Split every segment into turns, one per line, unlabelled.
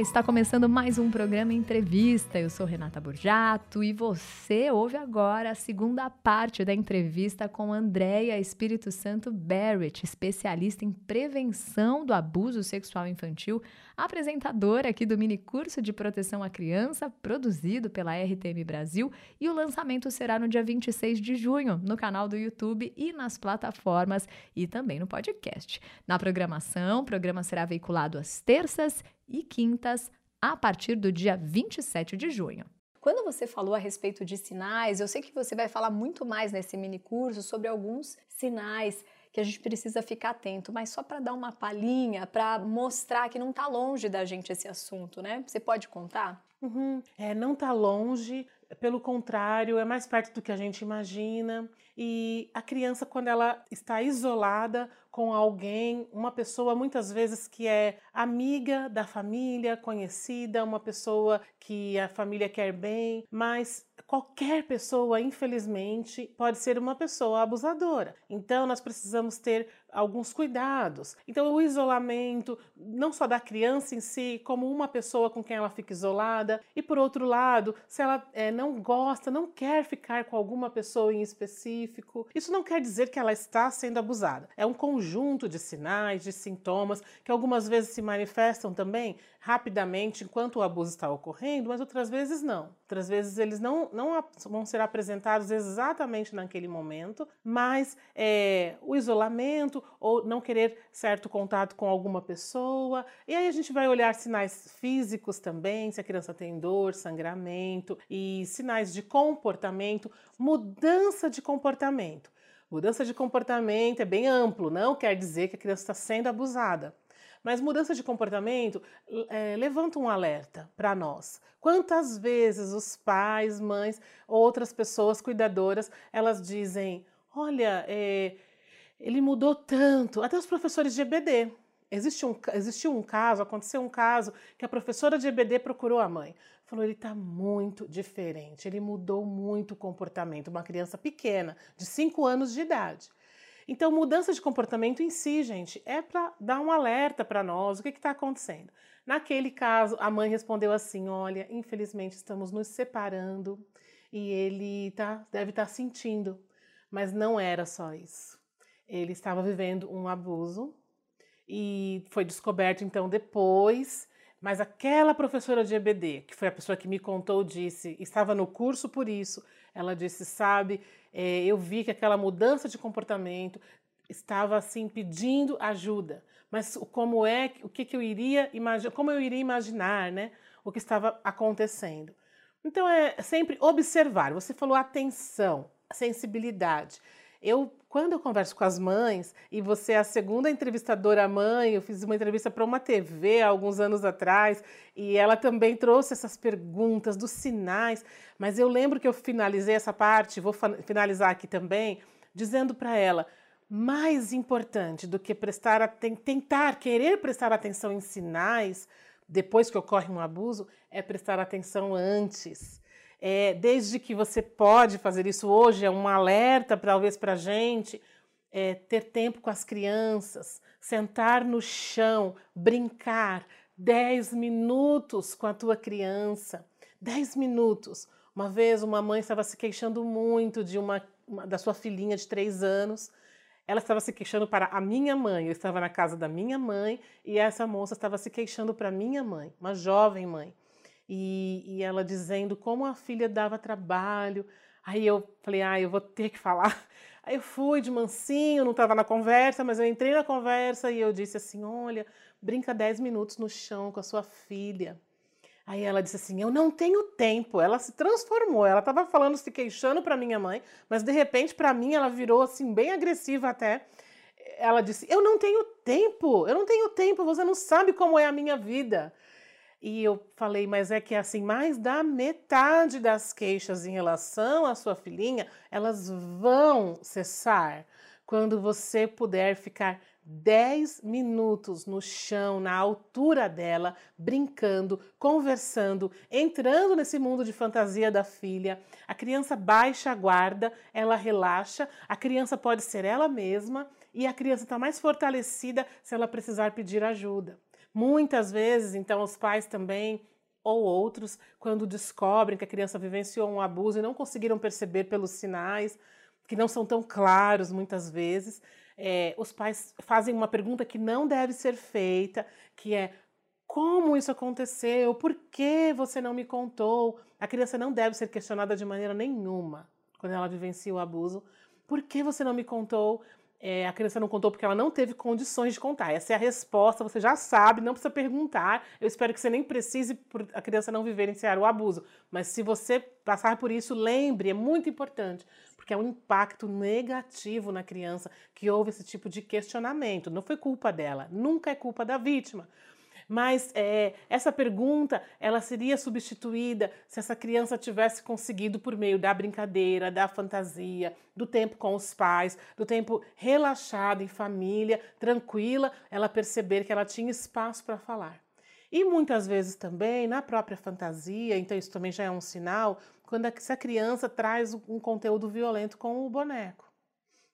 Está começando mais um programa Entrevista. Eu sou Renata Borjato e você ouve agora a segunda parte da entrevista com Andréia Espírito Santo Barrett, especialista em prevenção do abuso sexual infantil, apresentadora aqui do mini curso de proteção à criança, produzido pela RTM Brasil, e o lançamento será no dia 26 de junho, no canal do YouTube e nas plataformas e também no podcast. Na programação, o programa será veiculado às terças e quintas a partir do dia 27 de junho. Quando você falou a respeito de sinais, eu sei que você vai falar muito mais nesse mini curso sobre alguns sinais que a gente precisa ficar atento, mas só para dar uma palhinha, para mostrar que não está longe da gente esse assunto, né? Você pode contar?
Uhum. É, não está longe, pelo contrário, é mais perto do que a gente imagina. E a criança, quando ela está isolada com alguém, uma pessoa muitas vezes que é amiga da família, conhecida, uma pessoa que a família quer bem, mas qualquer pessoa, infelizmente, pode ser uma pessoa abusadora. Então, nós precisamos ter alguns cuidados. Então, o isolamento, não só da criança em si, como uma pessoa com quem ela fica isolada, e por outro lado, se ela é, não gosta, não quer ficar com alguma pessoa em específico, isso não quer dizer que ela está sendo abusada. É um conjunto de sinais, de sintomas, que algumas vezes se manifestam também rapidamente enquanto o abuso está ocorrendo, mas outras vezes não. Outras vezes eles não, não vão ser apresentados exatamente naquele momento, mas é, o isolamento ou não querer certo contato com alguma pessoa. E aí a gente vai olhar sinais físicos também, se a criança tem dor, sangramento e sinais de comportamento, mudança de comportamento. Mudança de comportamento é bem amplo, não quer dizer que a criança está sendo abusada. Mas mudança de comportamento é, levanta um alerta para nós. Quantas vezes os pais, mães, outras pessoas cuidadoras, elas dizem: olha, é, ele mudou tanto. Até os professores de EBD. Existe um, existiu um caso, aconteceu um caso que a professora de EBD procurou a mãe. Falou: ele está muito diferente, ele mudou muito o comportamento. Uma criança pequena, de 5 anos de idade. Então, mudança de comportamento em si, gente, é para dar um alerta para nós, o que está acontecendo. Naquele caso, a mãe respondeu assim: Olha, infelizmente estamos nos separando e ele tá, deve estar tá sentindo. Mas não era só isso. Ele estava vivendo um abuso e foi descoberto então depois. Mas aquela professora de EBD, que foi a pessoa que me contou, disse, estava no curso por isso. Ela disse, sabe, é, eu vi que aquela mudança de comportamento estava assim pedindo ajuda, mas como é, o que, que eu iria imaginar, como eu iria imaginar, né, o que estava acontecendo. Então é sempre observar. Você falou atenção, sensibilidade. Eu, quando eu converso com as mães, e você é a segunda entrevistadora mãe, eu fiz uma entrevista para uma TV há alguns anos atrás, e ela também trouxe essas perguntas dos sinais, mas eu lembro que eu finalizei essa parte, vou finalizar aqui também, dizendo para ela, mais importante do que prestar tentar querer prestar atenção em sinais depois que ocorre um abuso é prestar atenção antes é, desde que você pode fazer isso hoje, é um alerta talvez para a gente, é, ter tempo com as crianças, sentar no chão, brincar 10 minutos com a tua criança. 10 minutos. Uma vez uma mãe estava se queixando muito de uma, uma da sua filhinha de 3 anos. Ela estava se queixando para a minha mãe. Eu estava na casa da minha mãe e essa moça estava se queixando para minha mãe, uma jovem mãe e, e ela dizendo como a filha dava trabalho. Aí eu falei, ah, eu vou ter que falar. Aí eu fui de mansinho, não estava na conversa, mas eu entrei na conversa e eu disse assim: olha, brinca 10 minutos no chão com a sua filha. Aí ela disse assim: Eu não tenho tempo. Ela se transformou. Ela estava falando, se queixando para minha mãe, mas de repente, para mim, ela virou assim, bem agressiva até. Ela disse: Eu não tenho tempo. Eu não tenho tempo. Você não sabe como é a minha vida. E eu falei, mas é que assim, mais da metade das queixas em relação à sua filhinha, elas vão cessar quando você puder ficar 10 minutos no chão, na altura dela, brincando, conversando, entrando nesse mundo de fantasia da filha. A criança baixa a guarda, ela relaxa, a criança pode ser ela mesma e a criança está mais fortalecida se ela precisar pedir ajuda. Muitas vezes, então, os pais também ou outros, quando descobrem que a criança vivenciou um abuso e não conseguiram perceber pelos sinais, que não são tão claros muitas vezes, é, os pais fazem uma pergunta que não deve ser feita, que é como isso aconteceu? Por que você não me contou? A criança não deve ser questionada de maneira nenhuma quando ela vivencia o abuso. Por que você não me contou? É, a criança não contou porque ela não teve condições de contar. Essa é a resposta, você já sabe, não precisa perguntar. Eu espero que você nem precise por a criança não vivenciar o abuso. Mas se você passar por isso, lembre, é muito importante porque é um impacto negativo na criança que houve esse tipo de questionamento. Não foi culpa dela, nunca é culpa da vítima. Mas é, essa pergunta ela seria substituída se essa criança tivesse conseguido por meio da brincadeira, da fantasia, do tempo com os pais, do tempo relaxado em família, tranquila, ela perceber que ela tinha espaço para falar. E muitas vezes também na própria fantasia, então isso também já é um sinal, quando a, se a criança traz um conteúdo violento com o boneco.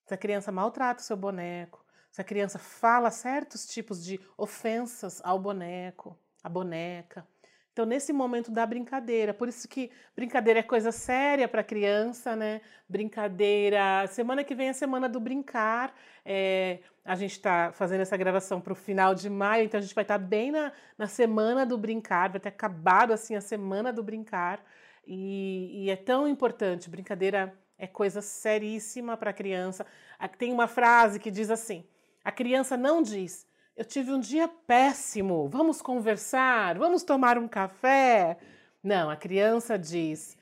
Se a criança maltrata o seu boneco, se a criança fala certos tipos de ofensas ao boneco, à boneca. Então, nesse momento da brincadeira, por isso que brincadeira é coisa séria para criança, né? Brincadeira. Semana que vem é a semana do brincar. É, a gente está fazendo essa gravação para o final de maio, então a gente vai estar tá bem na, na semana do brincar, vai ter acabado assim a semana do brincar. E, e é tão importante. Brincadeira é coisa seríssima para a criança. Tem uma frase que diz assim: a criança não diz eu tive um dia péssimo, vamos conversar, vamos tomar um café. Não, a criança diz: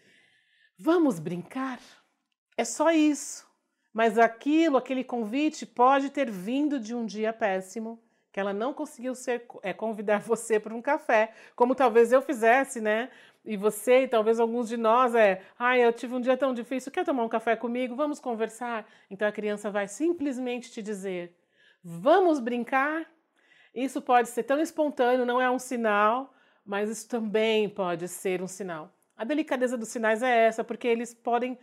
vamos brincar. É só isso. Mas aquilo, aquele convite pode ter vindo de um dia péssimo, que ela não conseguiu ser, é, convidar você para um café, como talvez eu fizesse, né? E você, e talvez alguns de nós, é, ai, eu tive um dia tão difícil, quer tomar um café comigo? Vamos conversar? Então a criança vai simplesmente te dizer: vamos brincar? Isso pode ser tão espontâneo, não é um sinal, mas isso também pode ser um sinal. A delicadeza dos sinais é essa, porque eles podem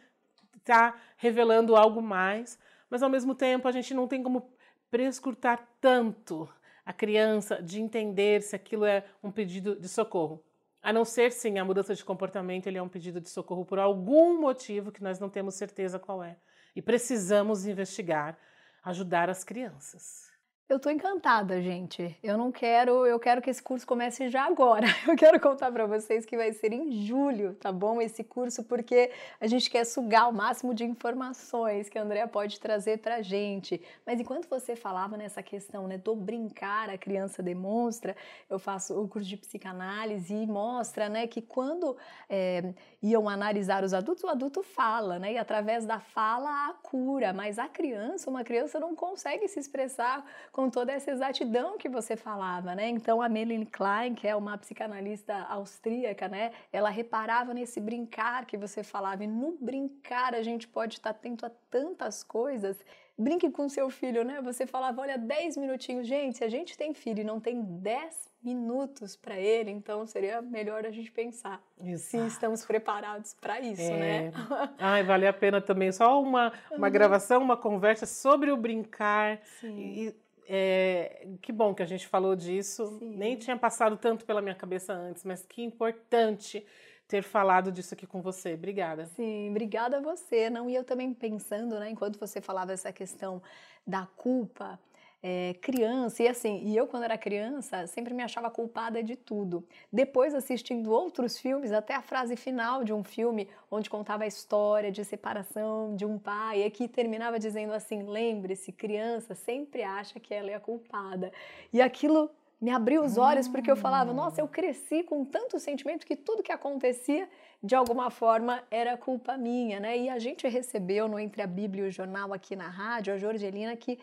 estar tá revelando algo mais, mas ao mesmo tempo a gente não tem como prescrutar tanto a criança de entender se aquilo é um pedido de socorro. A não ser, sim, a mudança de comportamento ele é um pedido de socorro por algum motivo que nós não temos certeza qual é. E precisamos investigar, ajudar as crianças.
Eu tô encantada, gente. Eu não quero, eu quero que esse curso comece já agora. Eu quero contar para vocês que vai ser em julho, tá bom? Esse curso porque a gente quer sugar o máximo de informações que a Andrea pode trazer pra gente. Mas enquanto você falava nessa questão, né, do brincar, a criança demonstra, eu faço o curso de psicanálise e mostra, né, que quando é, iam analisar os adultos, o adulto fala, né? E através da fala a cura, mas a criança, uma criança não consegue se expressar com toda essa exatidão que você falava, né? Então a Melanie Klein, que é uma psicanalista austríaca, né? Ela reparava nesse brincar que você falava e no brincar a gente pode estar atento a tantas coisas. Brinque com seu filho, né? Você falava, olha, 10 minutinhos. Gente, se a gente tem filho e não tem 10 minutos para ele, então seria melhor a gente pensar Exato. se estamos preparados para isso, é. né?
Ai, vale a pena também só uma, uma uhum. gravação, uma conversa sobre o brincar. Sim. E, é, que bom que a gente falou disso. Sim. Nem tinha passado tanto pela minha cabeça antes, mas que importante ter falado disso aqui com você. Obrigada.
Sim, obrigada a você. Não, e eu também pensando, né, enquanto você falava essa questão da culpa, é, criança, e assim, e eu quando era criança sempre me achava culpada de tudo. Depois assistindo outros filmes, até a frase final de um filme onde contava a história de separação de um pai, e que terminava dizendo assim: lembre-se, criança sempre acha que ela é a culpada. E aquilo me abriu os olhos porque eu falava, nossa, eu cresci com tanto sentimento que tudo que acontecia de alguma forma era culpa minha, né? E a gente recebeu no Entre a Bíblia e o Jornal aqui na rádio, a Jorgelina, que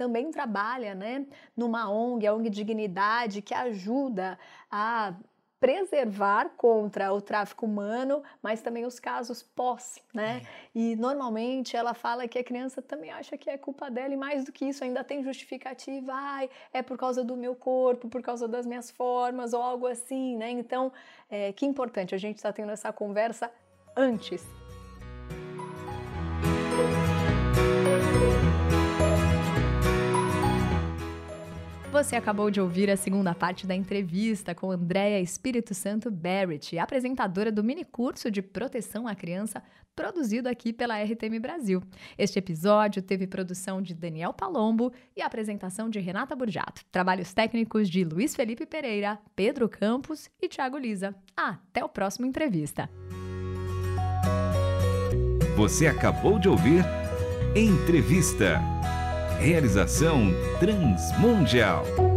também trabalha né, numa ONG, a ONG Dignidade, que ajuda a preservar contra o tráfico humano, mas também os casos pós, né? É. E normalmente ela fala que a criança também acha que é culpa dela e mais do que isso ainda tem justificativa, ai, é por causa do meu corpo, por causa das minhas formas ou algo assim, né? Então, é, que importante a gente estar tá tendo essa conversa antes Você acabou de ouvir a segunda parte da entrevista com Andréa Espírito Santo Barrett, apresentadora do mini curso de proteção à criança produzido aqui pela RTM Brasil. Este episódio teve produção de Daniel Palombo e apresentação de Renata Burjato. Trabalhos técnicos de Luiz Felipe Pereira, Pedro Campos e Thiago Lisa. Até o próximo entrevista.
Você acabou de ouvir Entrevista. Realização Transmundial.